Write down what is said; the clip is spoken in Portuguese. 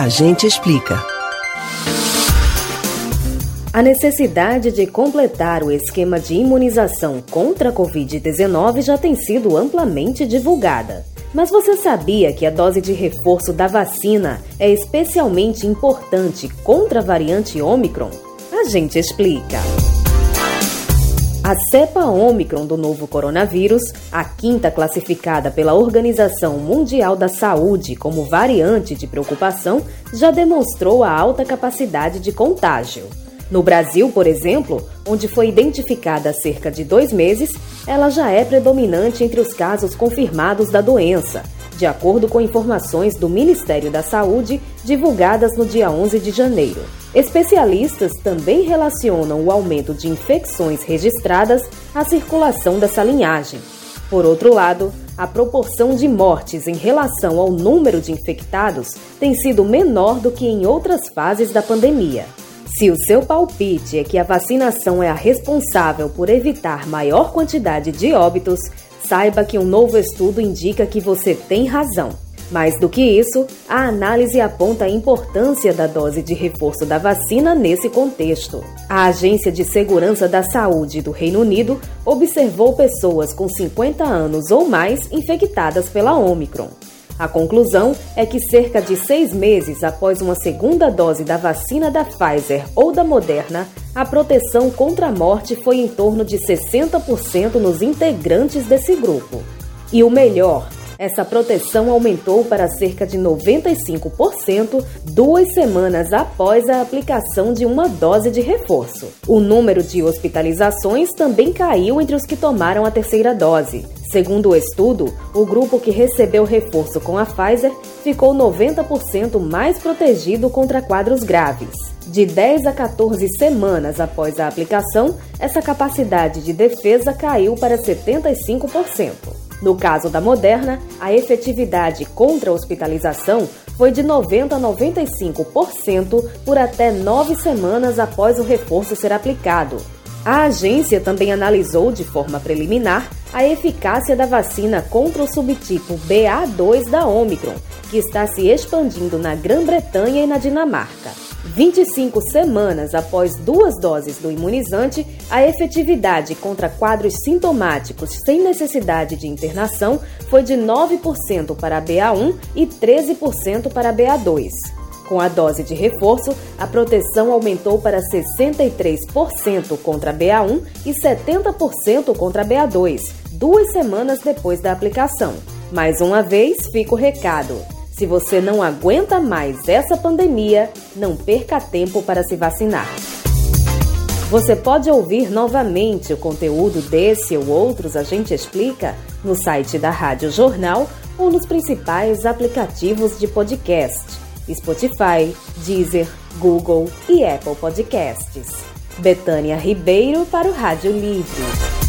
A gente explica. A necessidade de completar o esquema de imunização contra a Covid-19 já tem sido amplamente divulgada. Mas você sabia que a dose de reforço da vacina é especialmente importante contra a variante Omicron? A gente explica. A cepa Omicron do novo coronavírus, a quinta classificada pela Organização Mundial da Saúde como variante de preocupação, já demonstrou a alta capacidade de contágio. No Brasil, por exemplo, onde foi identificada há cerca de dois meses, ela já é predominante entre os casos confirmados da doença, de acordo com informações do Ministério da Saúde divulgadas no dia 11 de janeiro. Especialistas também relacionam o aumento de infecções registradas à circulação dessa linhagem. Por outro lado, a proporção de mortes em relação ao número de infectados tem sido menor do que em outras fases da pandemia. Se o seu palpite é que a vacinação é a responsável por evitar maior quantidade de óbitos, saiba que um novo estudo indica que você tem razão. Mais do que isso, a análise aponta a importância da dose de reforço da vacina nesse contexto. A Agência de Segurança da Saúde do Reino Unido observou pessoas com 50 anos ou mais infectadas pela Omicron. A conclusão é que cerca de seis meses após uma segunda dose da vacina da Pfizer ou da Moderna, a proteção contra a morte foi em torno de 60% nos integrantes desse grupo. E o melhor, essa proteção aumentou para cerca de 95% duas semanas após a aplicação de uma dose de reforço. O número de hospitalizações também caiu entre os que tomaram a terceira dose. Segundo o estudo, o grupo que recebeu reforço com a Pfizer ficou 90% mais protegido contra quadros graves. De 10 a 14 semanas após a aplicação, essa capacidade de defesa caiu para 75%. No caso da Moderna, a efetividade contra a hospitalização foi de 90 a 95% por até nove semanas após o reforço ser aplicado. A agência também analisou de forma preliminar a eficácia da vacina contra o subtipo BA2 da Omicron, que está se expandindo na Grã-Bretanha e na Dinamarca. 25 semanas após duas doses do imunizante, a efetividade contra quadros sintomáticos sem necessidade de internação foi de 9% para a BA1 e 13% para a BA2. Com a dose de reforço, a proteção aumentou para 63% contra a BA1 e 70% contra a BA2, duas semanas depois da aplicação. Mais uma vez, fica o recado. Se você não aguenta mais essa pandemia, não perca tempo para se vacinar. Você pode ouvir novamente o conteúdo desse ou outros A Gente Explica no site da Rádio Jornal ou nos principais aplicativos de podcast: Spotify, Deezer, Google e Apple Podcasts. Betânia Ribeiro para o Rádio Livre.